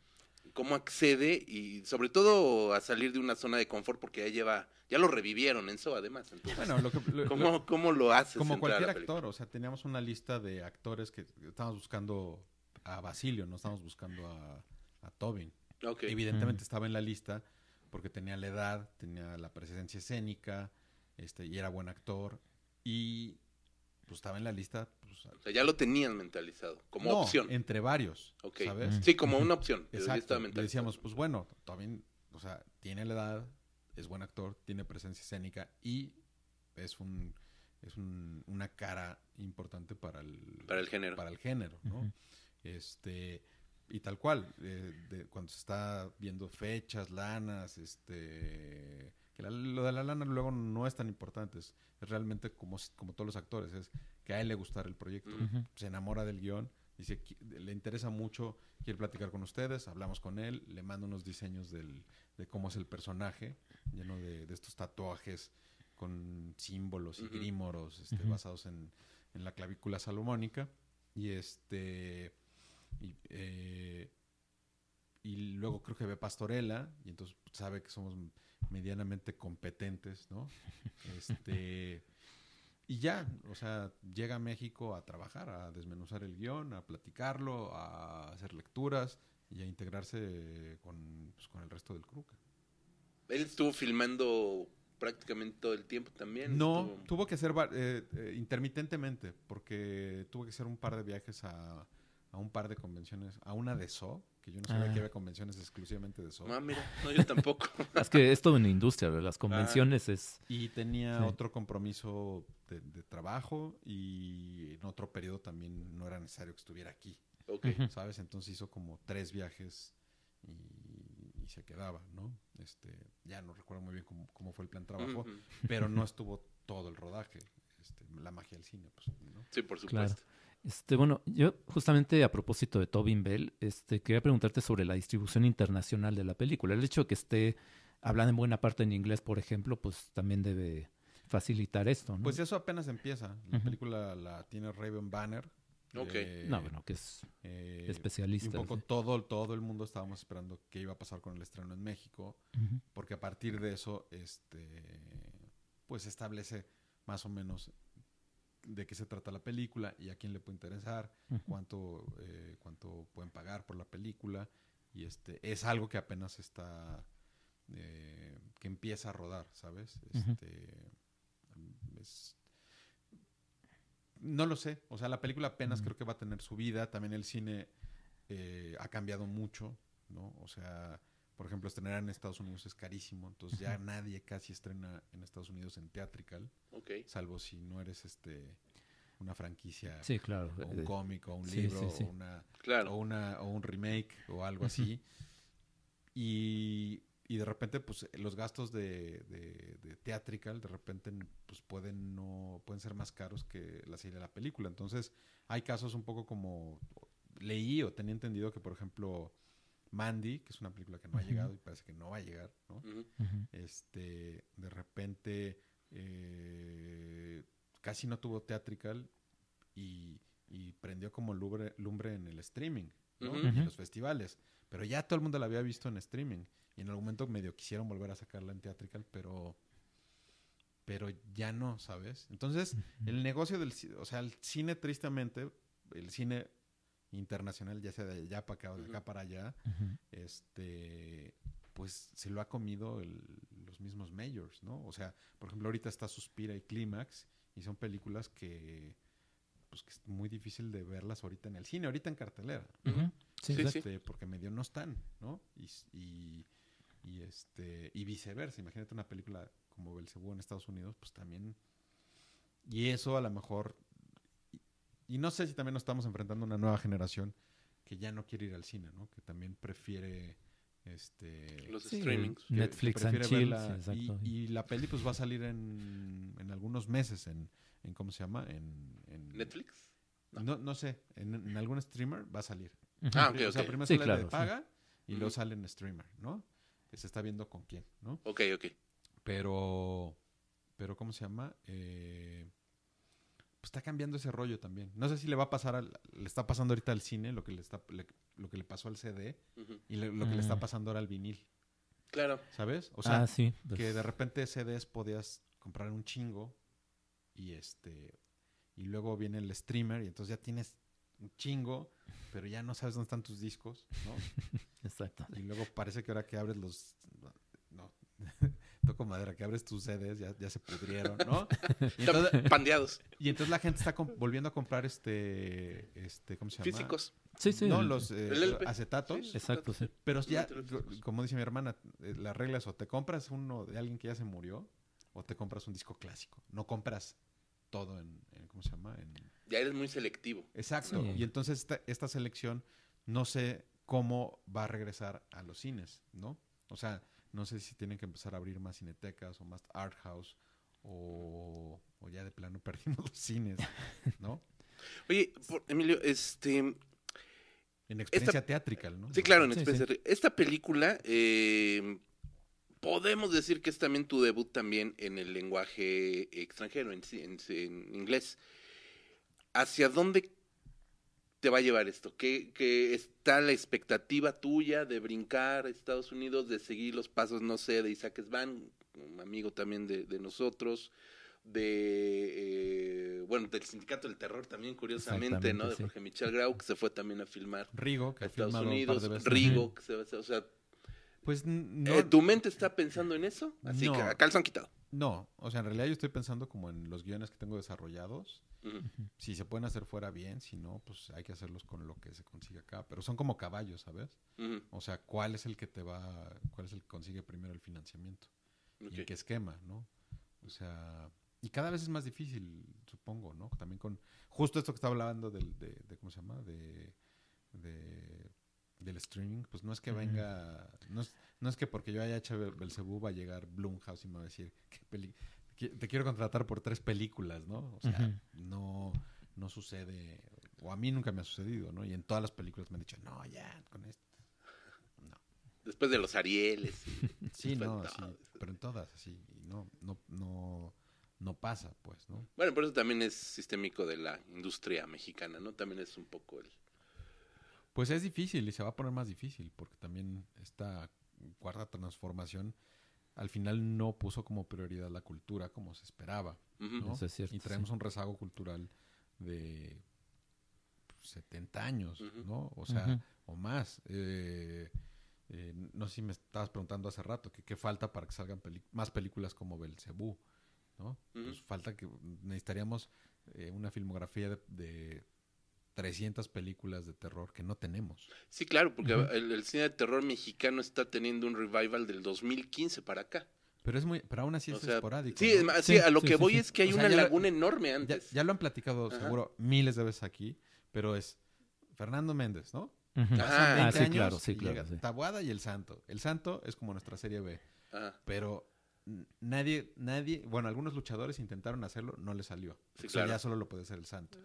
cómo accede y sobre todo a salir de una zona de confort porque ya lleva, ya lo revivieron en eso además. entonces, Bueno, lo que... lo- ¿cómo, lo- ¿Cómo lo haces? como cualquier actor, o sea, teníamos una lista de actores que estábamos buscando a Basilio, no estábamos buscando a, a Tobin. Evidentemente Mm. estaba en la lista porque tenía la edad, tenía la presencia escénica, este, y era buen actor. Y pues estaba en la lista, pues, O sea, ya lo tenían mentalizado, como no, opción. entre varios, Ok. ¿sabes? Sí, como una opción. Exacto. mentalizado. decíamos, pues bueno, Tobin, o sea, tiene la edad, es buen actor, tiene presencia escénica y es un es un- una cara importante para el Para el género. para el género, ¿no? Este y tal cual, eh, de- cuando se está viendo fechas, lanas, este que la- lo de la lana luego no es tan importante, es, es realmente como, como todos los actores, es que a él le gustar el proyecto, se enamora del guion, dice le interesa mucho, quiere platicar con ustedes, hablamos con él, le mando unos diseños del, de cómo es el personaje, lleno de, de estos tatuajes con símbolos y grímoros este, basados en, en la clavícula salomónica. Y este. Y, eh, y luego creo que ve Pastorela y entonces sabe que somos medianamente competentes, ¿no? <laughs> Este. Y ya, o sea, llega a México a trabajar, a desmenuzar el guion, a platicarlo, a hacer lecturas y a integrarse con, pues, con el resto del crew. Él estuvo filmando prácticamente todo el tiempo también. No, estuvo- tuvo que ser va- eh, eh, intermitentemente, porque tuvo que hacer un par de viajes a, a un par de convenciones, a una de SO, que yo no sabía Ah. que había convenciones exclusivamente de SO. Ah, mira, no, yo tampoco. <laughs> Es que es todo una industria, ¿verdad? las convenciones es... Y tenía Sí. otro compromiso de, de trabajo y en otro periodo también no era necesario que estuviera aquí, ok. Ujú. ¿sabes? Entonces hizo como tres viajes y, y se quedaba, ¿no? Este, ya no recuerdo muy bien cómo, cómo fue el plan de trabajo, pero no estuvo todo el rodaje. Este, la magia del cine, pues, ¿no? Sí, por Claro. supuesto. Este, bueno, yo justamente a propósito de Tobin Bell, este, quería preguntarte sobre la distribución internacional de la película. El hecho de que esté hablando en buena parte en inglés, por ejemplo, pues también debe facilitar esto, ¿no? Pues eso apenas empieza. La película la tiene Raven Banner, Ok. Eh, No, bueno, que es eh, especialista. Y un poco sí. todo, todo el mundo estábamos esperando qué iba a pasar con el estreno en México, porque a partir de eso, este, pues establece más o menos de qué se trata la película y a quién le puede interesar, cuánto, eh, cuánto pueden pagar por la película. Y este es algo que apenas está, eh, que empieza a rodar, ¿sabes? Este, es- no lo sé, o sea, la película apenas creo que va a tener su vida, también el cine eh, ha cambiado mucho, ¿no? O sea, por ejemplo, estrenar en Estados Unidos es carísimo, entonces ya nadie casi estrena en Estados Unidos en theatrical, Ok. salvo si no eres este una franquicia Sí, claro. o un eh, cómic o un sí, libro sí, sí. o una Claro. o una o un remake o algo así y, y de repente pues los gastos de, de, de theatrical de repente pues pueden no pueden ser más caros que la serie de la película entonces hay casos un poco como leí o tenía entendido que por ejemplo Mandy que es una película que no ha llegado y parece que no va a llegar ¿no? Este de repente eh, casi no tuvo theatrical y, y prendió como lumbre, lumbre en el streaming ¿no? Y en los festivales. Pero ya todo el mundo la había visto en streaming y en algún momento medio quisieron volver a sacarla en theatrical pero pero ya no sabes entonces el negocio del o sea el cine tristemente el cine internacional ya sea de allá para acá o de acá para allá este pues se lo ha comido el- los mismos majors, ¿no? O sea, por ejemplo, ahorita está Suspira y Clímax y son películas que pues que es muy difícil de verlas ahorita en el cine, ahorita en cartelera. Sí, Sí, este, porque medio no están, ¿no? Y, y, y, este y viceversa, imagínate una película como Belcebú en Estados Unidos, pues también y eso a lo mejor y, no sé si también nos estamos enfrentando a una nueva generación que ya no quiere ir al cine, ¿no? Que también prefiere este Los Sí, streamings. que- Netflix que and chill, verla. sí, exacto. y, y la peli pues va a salir en, en algunos meses en, en ¿cómo se llama? En, en- ¿Netflix? No, no sé, en, en algún streamer va a salir. Ah, O sea, ok, ok. primero Sí, sale claro, de sí. paga y luego sale en streamer, ¿no? Que se está viendo con quién, ¿no? Ok, ok. Pero, pero ¿cómo se llama? Eh, pues está cambiando ese rollo también. No sé si le va a pasar, al- le está pasando ahorita al cine lo que le está, le- lo que le pasó al CD y le- lo que le está Mm. pasando ahora al vinil, Claro. ¿sabes? O sea, ah, sí. pues, que de repente CDs podías comprar un chingo y este y luego viene el streamer y entonces ya tienes un chingo, pero ya no sabes dónde están tus discos, ¿no? <laughs> Exacto. Y luego parece que ahora que abres los toco madera, que abres tus CDs ya, ya se pudrieron, ¿no? <laughs> Y Están entonces, pandeados. y entonces la gente está volviendo a comprar este este ¿cómo se llama? Físicos. Sí, sí. no, los eh, acetatos. Sí. Exacto, sí. Pero ya, como dice mi hermana, eh, la regla es o te compras uno de alguien que ya se murió o te compras un disco clásico. No compras todo en, en- ¿cómo se llama? En... Ya eres muy selectivo. Exacto. Sí. Y entonces esta, esta selección no sé cómo va a regresar a los cines, ¿no? O sea, no sé si tienen que empezar a abrir más cinetecas o más art house o, o ya de plano <laughs> perdimos los cines, ¿no? <laughs> Oye, por- Emilio, este. En experiencia teatrical, ¿no? Sí, claro, en Sí, Express sí. Esta película, eh, podemos decir que es también tu debut también en el lenguaje extranjero, en, en inglés. ¿Hacia dónde te va a llevar esto? ¿Qué, qué está la expectativa tuya de brincar a Estados Unidos, de seguir los pasos, no sé, de Isaac Svan, un amigo también de, de nosotros? de eh, bueno del sindicato del terror también curiosamente no de sí. Jorge Michel Grau que se fue también a filmar Rigo, que a Estados Unidos. Rigo, que se va a hacer, o sea, Pues no, eh, ¿tu mente está pensando en eso? Así No. que a calzón quitado. No, o sea, en realidad yo estoy pensando como en los guiones que tengo desarrollados. Si se pueden hacer fuera bien, si no, pues hay que hacerlos con lo que se consigue acá. Pero son como caballos, ¿sabes? O sea, ¿cuál es el que te va, cuál es el que consigue primero el financiamiento? ¿Y en qué esquema, no? O sea, y cada vez es más difícil, supongo, ¿no? También con, justo esto que estaba hablando del, de, de, ¿cómo se llama? De, de, del streaming, pues no es que venga, no es, no es que porque yo haya hecho Bel- Belzebú va a llegar Blumhouse y me va a decir, ¿qué peli te quiero contratar por tres películas, ¿no? O sea, no, no sucede, o a mí nunca me ha sucedido, ¿no? Y en todas las películas me han dicho, no, ya, con esto. No. Después de los Arieles. y- <laughs> Sí, no, sí, pero en todas, así, y no, no, no, no pasa, pues, ¿no? Bueno, pero eso también es sistémico de la industria mexicana, ¿no? También es un poco el... Pues es difícil y se va a poner más difícil porque también esta cuarta transformación al final no puso como prioridad la cultura como se esperaba. ¿no? Eso es cierto, y traemos un rezago cultural de 70 años, Ujú. ¿no? O sea, o más. Eh, eh, no sé si me estabas preguntando hace rato que qué falta para que salgan más películas como Belcebú, ¿no? Pues falta que necesitaríamos eh, una filmografía de, de 300 películas de terror que no tenemos. Sí, claro, porque el, el cine de terror mexicano está teniendo un revival del 2015 para acá. Pero es muy, pero aún así O es sea, esporádico. Sí, ¿no? es más, sí, Sí, a lo sí, que sí, voy sí. es que hay O sea, una lo- laguna enorme Ya, antes. ya lo han platicado Ajá. seguro miles de veces aquí, pero es Fernando Méndez, ¿no? Ajá. Ah, 20 sí, años claro, sí, y claro. Tabuada y El Santo. El Santo es como nuestra serie B, Ajá. pero nadie, nadie, bueno, algunos luchadores intentaron hacerlo, no les salió. Sí, O sea, claro. ya solo lo puede hacer El Santo.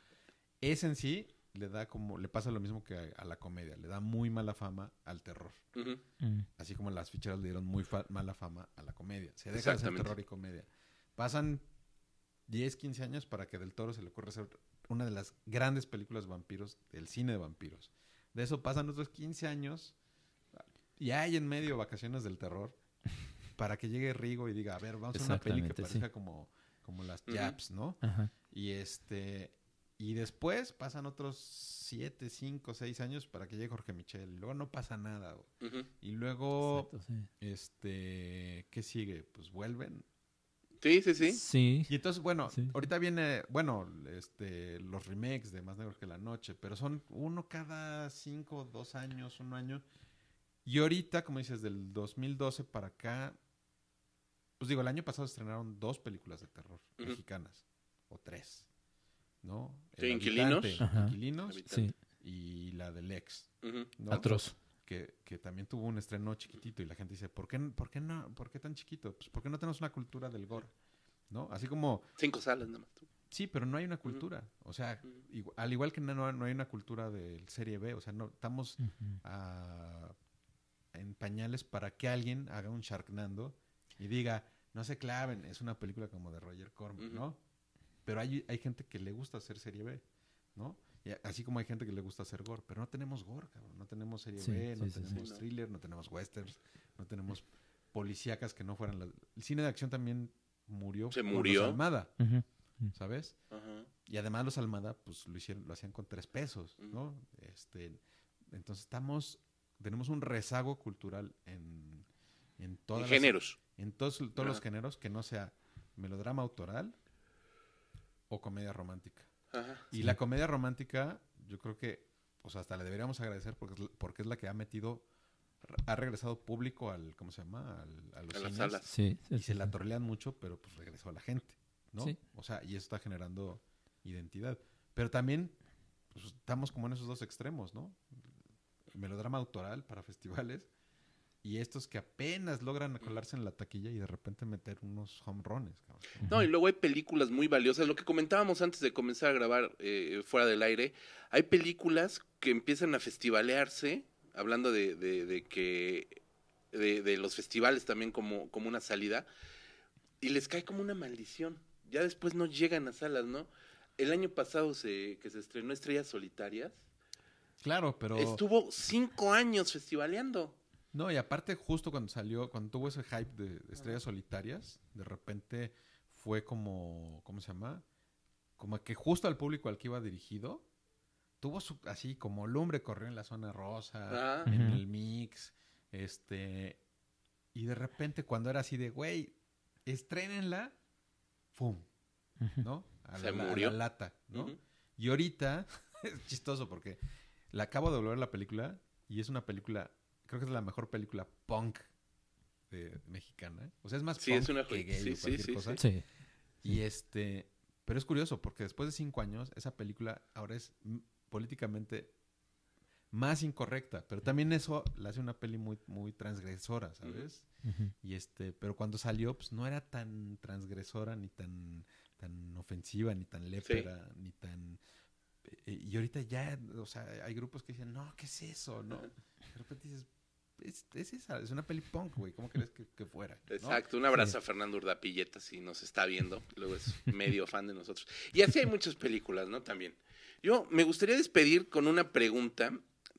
Ese en sí le da como, le pasa lo mismo que a, a la comedia, le da muy mala fama al terror. Mm. Así como las ficheras le dieron muy fa- mala fama a la comedia. Se deja de hacer terror y comedia. Pasan 10, 15 años para que Del Toro se le ocurra hacer una de las grandes películas de vampiros del cine de vampiros. De eso pasan otros 15 años y hay en medio vacaciones del terror para que llegue Rigo y diga, a ver, vamos a hacer una peli que sí. parezca como, como las. Japs, ¿no? Ajá. Y este y después pasan otros 7, 5, 6 años para que llegue Jorge Michel. Y luego no pasa nada. Y luego Exacto, sí. este, ¿qué sigue? Pues vuelven. Sí, sí, sí. Sí. Y entonces, bueno, Sí. ahorita viene, bueno, este, los remakes de Más Negros que la Noche, pero son uno cada cinco, dos años, un año. Y ahorita, como dices, del 2012 para acá, pues digo, el año pasado estrenaron dos películas de terror mexicanas, o tres, ¿no? Sí, El Inquilinos. Habitante, Ajá. Inquilinos Sí. y la del ex. Atroz. que, que también tuvo un estreno chiquitito y la gente dice, ¿por qué, por qué no, por qué tan chiquito? Pues porque no tenemos una cultura del gore, ¿no? Así como, Cinco salas nada más. sí, pero no hay una cultura. O sea, al igual que no, no hay una cultura de serie B, o sea, no estamos en pañales para que alguien haga un Sharknado y diga, no se claven, es una película como de Roger Corman. ¿no? Pero hay, hay gente que le gusta hacer serie B, ¿no? Y así como hay gente que le gusta hacer gore, pero no tenemos gore, cabrón. No tenemos serie Sí, B, no sí, sí, sí. tenemos Sí, no. thriller, no tenemos westerns, no tenemos policíacas que no fueran las... El cine de acción también murió. Se por los murió. Almada. ¿sabes? Ajá. Y además los Almada, pues lo hicieron, lo hacían con tres pesos, ¿no? Este, entonces estamos, tenemos un rezago cultural en, en todas En las- géneros. en todos, todos los géneros que no sea melodrama autoral o comedia romántica. Ajá. Y la comedia romántica, yo creo que, o sea, hasta le deberíamos agradecer porque es, la- porque es la que ha metido, ha regresado público al, ¿cómo se llama? Al- a los A las salas. Sí. sí, Y sí, se la sí. torlean mucho, pero pues regresó a la gente, ¿no? Sí. O sea, y eso está generando identidad. Pero también pues, estamos como en esos dos extremos, ¿no? Melodrama autoral para festivales y estos que apenas logran colarse en la taquilla y de repente meter unos home runs. cabrón. No, y luego hay películas muy valiosas. Lo que comentábamos antes de comenzar a grabar eh, fuera del aire, hay películas que empiezan a festivalearse, hablando de, de- de que de, de los festivales también como, como una salida, y les cae como una maldición. Ya después no llegan a salas, ¿no? El año pasado se, que se estrenó Estrellas Solitarias, Claro, pero... estuvo cinco años festivaleando. No, y aparte justo cuando salió, cuando tuvo ese hype de estrellas solitarias, de repente fue como, ¿cómo se llama? Como que justo al público al que iba dirigido, tuvo su, así como lumbre corrió en la zona rosa, Ah, en el mix, este, y de repente cuando era así de, güey, estrénenla, ¡fum! ¿No? A, Se la, a murió. la lata, ¿no? Y ahorita, <laughs> es chistoso porque la acabo de volver la película y es una película, creo que es la mejor película punk de, mexicana. O sea, es más Sí, punk es una que gay Sí, o cualquier sí, cosa. Sí. Y este, pero es curioso porque después de cinco años, esa película ahora es políticamente más incorrecta, pero también eso la hace una peli muy, muy transgresora, ¿sabes? Y este, pero cuando salió, pues no era tan transgresora, ni tan, tan ofensiva, ni tan lépera, ni tan. eh, y ahorita ya, o sea, hay grupos que dicen, no, ¿qué es eso? No. <laughs> De repente dices, es, es esa, es una peli punk, güey. ¿Cómo crees que, que fuera? ¿no? Exacto, un abrazo a Fernando Urdapilleta si nos está viendo, luego es medio fan de nosotros. Y así hay muchas películas, ¿no? También. Yo me gustaría despedir con una pregunta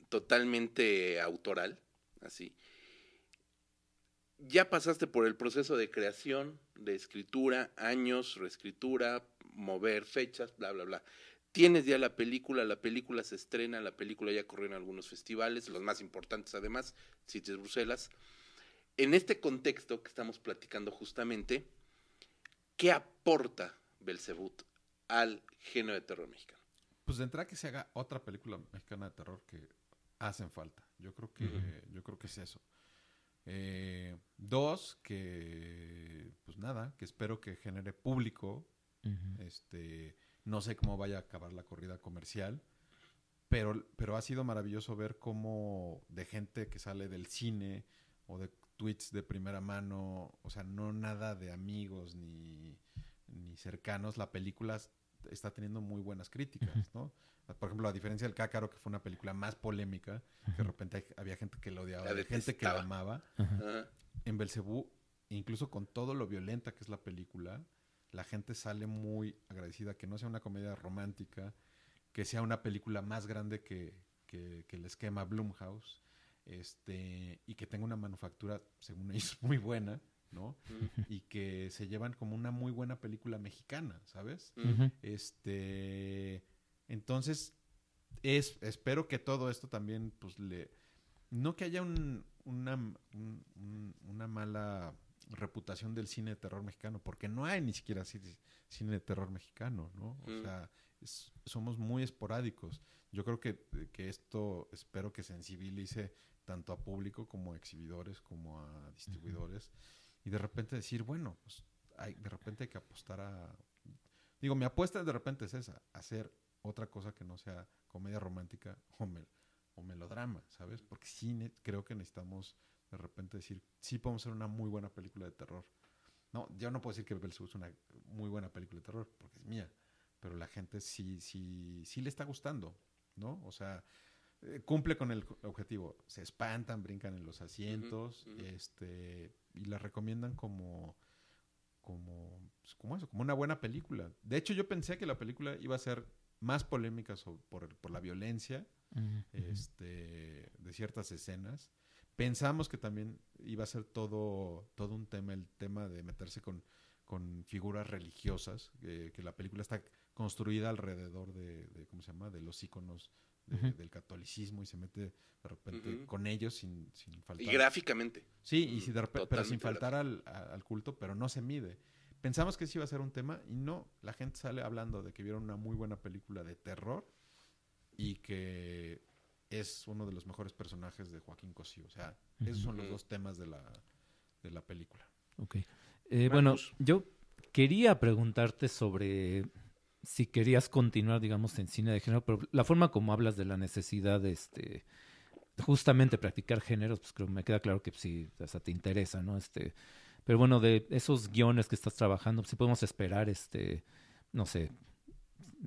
totalmente autoral, así. Ya pasaste por el proceso de creación, de escritura, años, reescritura, mover fechas, bla, bla, bla. Tienes ya la película, la película se estrena, la película ya corrió en algunos festivales, los más importantes además, Cities Bruselas. En este contexto que estamos platicando justamente, ¿qué aporta Belzebut al género de terror mexicano? Pues de entrada que se haga otra película mexicana de terror que hacen falta. Yo creo que, Ujú. yo creo que es eso. Eh, dos, que pues nada, que espero que genere público. Ujú. Este, no sé cómo vaya a acabar la corrida comercial, pero, pero ha sido maravilloso ver cómo de gente que sale del cine o de tweets de primera mano, o sea, no nada de amigos ni, ni cercanos, la película está teniendo muy buenas críticas, ¿no? Por ejemplo, a diferencia del Cácaro, que fue una película más polémica, que de repente hay- había gente que lo odiaba, La gente que la amaba. Ajá. en Belcebú, incluso con todo lo violenta que es la película, la gente sale muy agradecida que no sea una comedia romántica, que sea una película más grande que, que, que el esquema Blumhouse, este, y que tenga una manufactura, según <laughs> ellos, muy buena, ¿no? Y que se llevan como una muy buena película mexicana, ¿sabes? Este, entonces, es, espero que todo esto también, pues, le, no que haya un- una, un- un- una mala reputación del cine de terror mexicano, porque no hay ni siquiera ci- cine de terror mexicano, ¿no? O Mm. sea, es- somos muy esporádicos. Yo creo que, que esto, espero que sensibilice tanto a público como a exhibidores, como a distribuidores, y de repente decir, bueno, pues, hay, de repente hay que apostar a... Digo, mi apuesta de repente es esa, hacer otra cosa que no sea comedia romántica o, mel- o melodrama, ¿sabes? Porque sí creo que necesitamos de repente decir, sí podemos hacer una muy buena película de terror. No, yo no puedo decir que Belzebú es una muy buena película de terror, porque es mía, pero la gente sí, sí, sí le está gustando, ¿no? O sea, eh, cumple con el objetivo. Se espantan, brincan en los asientos, este, y la recomiendan como, como, pues, como eso, como una buena película. De hecho, yo pensé que la película iba a ser más polémica so- por, el- por la violencia, este, de ciertas escenas. Pensamos que también iba a ser todo, todo un tema, el tema de meterse con, con figuras religiosas, eh, que la película está construida alrededor de, de, ¿cómo se llama?, de los íconos de- del catolicismo y se mete de repente con ellos sin, sin Y faltar. gráficamente. Sí, y si de repente, pero sin faltar al culto, pero no se mide. Pensamos que sí iba a ser un tema y no, la gente sale hablando de que vieron una muy buena película de terror y que es uno de los mejores personajes de Joaquín Cosío. O sea, esos son los dos temas de la, de la película. Ok. Eh, bueno, yo quería preguntarte sobre si querías continuar, digamos, en cine de género, pero la forma como hablas de la necesidad de este justamente practicar géneros, pues creo que me queda claro que sí, o sea, te interesa, ¿no? Este, pero bueno, de esos guiones que estás trabajando, si podemos esperar, este, no sé,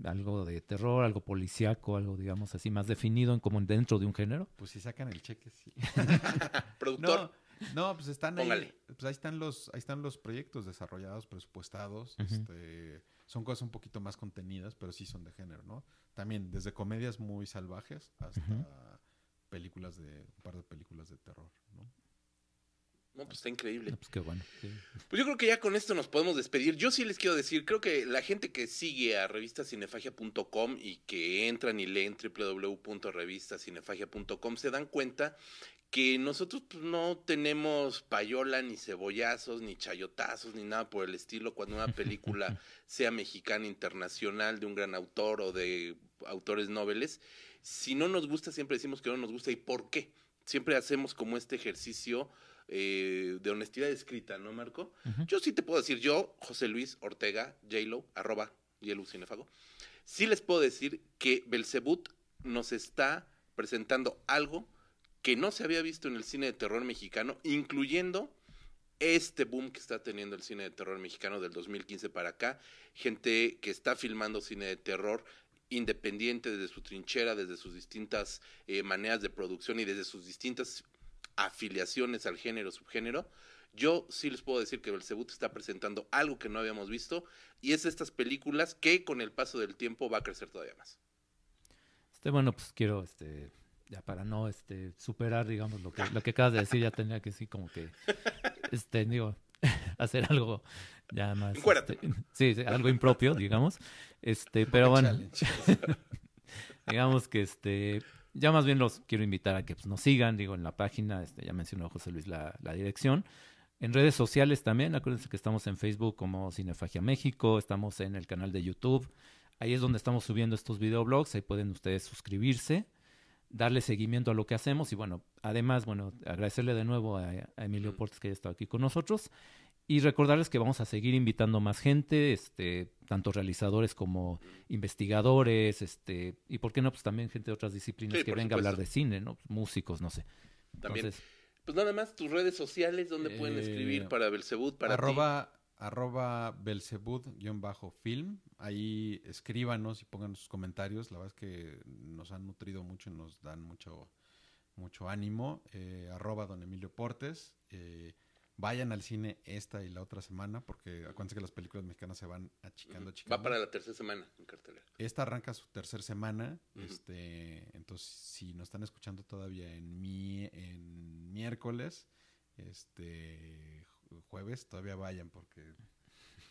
algo de terror, algo policíaco, algo, digamos, así más definido en como dentro de un género. Pues si sacan el cheque, sí. <laughs> Productor. No, no, pues están ahí, Póngale. pues ahí están los, ahí están los proyectos desarrollados, presupuestados, este, son cosas un poquito más contenidas, pero sí son de género, ¿no? También desde comedias muy salvajes hasta películas de, un par de películas de terror, ¿no? No, pues está increíble. No, pues qué bueno. sí. Pues yo creo que ya con esto nos podemos despedir. Yo sí les quiero decir, creo que la gente que sigue a revistacinefagia.com y que entran y leen www.revistacinefagia.com se dan cuenta que nosotros pues, no tenemos payola, ni cebollazos, ni chayotazos, ni nada por el estilo cuando una película <laughs> sea mexicana, internacional, de un gran autor o de autores noveles. Si no nos gusta, siempre decimos que no nos gusta. ¿Y por qué? Siempre hacemos como este ejercicio eh, de honestidad escrita, ¿no, Marco? Yo sí te puedo decir, yo, José Luis Ortega, JLo, arroba Yelu Cinefago, sí les puedo decir que Belzebut nos está presentando algo que no se había visto en el cine de terror mexicano, incluyendo este boom que está teniendo el cine de terror mexicano del 2015 para acá, gente que está filmando cine de terror independiente desde su trinchera, desde sus distintas eh, maneras de producción y desde sus distintas afiliaciones al género, subgénero, yo sí les puedo decir que Belzebut está presentando algo que no habíamos visto y es estas películas que con el paso del tiempo va a crecer todavía más. Este, bueno, pues quiero, este, ya para no este, superar, digamos, lo que, lo que acabas de decir, ya tenía que sí, como que, este, digo, <laughs> hacer algo ya más. Este, sí, sí, algo impropio, digamos. Este, pero bueno, <laughs> digamos que este, ya más bien los quiero invitar a que pues, nos sigan, digo, en la página, este, ya mencionó José Luis la, la dirección. En redes sociales también, acuérdense que estamos en Facebook como Cinefagia México, estamos en el canal de YouTube. Ahí es donde estamos subiendo estos videoblogs, ahí pueden ustedes suscribirse, darle seguimiento a lo que hacemos y bueno, además, bueno, agradecerle de nuevo a, a Emilio Portes que haya estado aquí con nosotros y recordarles que vamos a seguir invitando más gente, este, tanto realizadores como investigadores, este, y por qué no, pues también gente de otras disciplinas Sí, que venga a hablar de cine, ¿no? Músicos, no sé. También. Entonces, Pues nada más, tus redes sociales, donde pueden Eh, escribir para Belzebut, para ti. arroba, arroba Belzebud-film. Ahí escríbanos y pongan sus comentarios. La verdad es que nos han nutrido mucho y nos dan mucho, mucho ánimo. Eh, arroba don Emilio Portes. Eh, vayan al cine esta y la otra semana porque acuérdense que las películas mexicanas se van achicando, achicando. Va para la tercera semana en cartelera. Esta arranca su tercera semana. Este, entonces, si nos están escuchando todavía en, mi, en miércoles, este ju- jueves, todavía vayan porque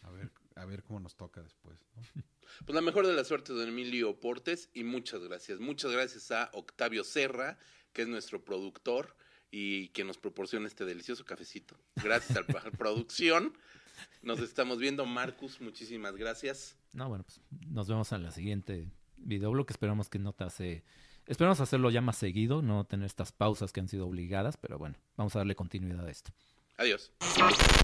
a ver, a ver cómo nos toca después. ¿no? Pues la mejor de la suerte, don Emilio Portes, y muchas gracias. Muchas gracias a Octavio Serra, que es nuestro productor y que nos proporciona este delicioso cafecito. Gracias a la producción. Nos estamos viendo, Marcus, muchísimas gracias. no, bueno, pues nos vemos en la siguiente videoblog. Esperamos que no te hace. Esperamos hacerlo ya más seguido, no tener estas pausas que han sido obligadas, pero bueno, vamos a darle continuidad a esto. Adiós.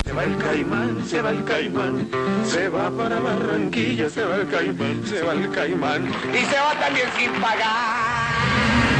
Se va el caimán, se va el caimán, se va para Barranquilla, se va el caimán, se va el caimán. y se va también sin pagar.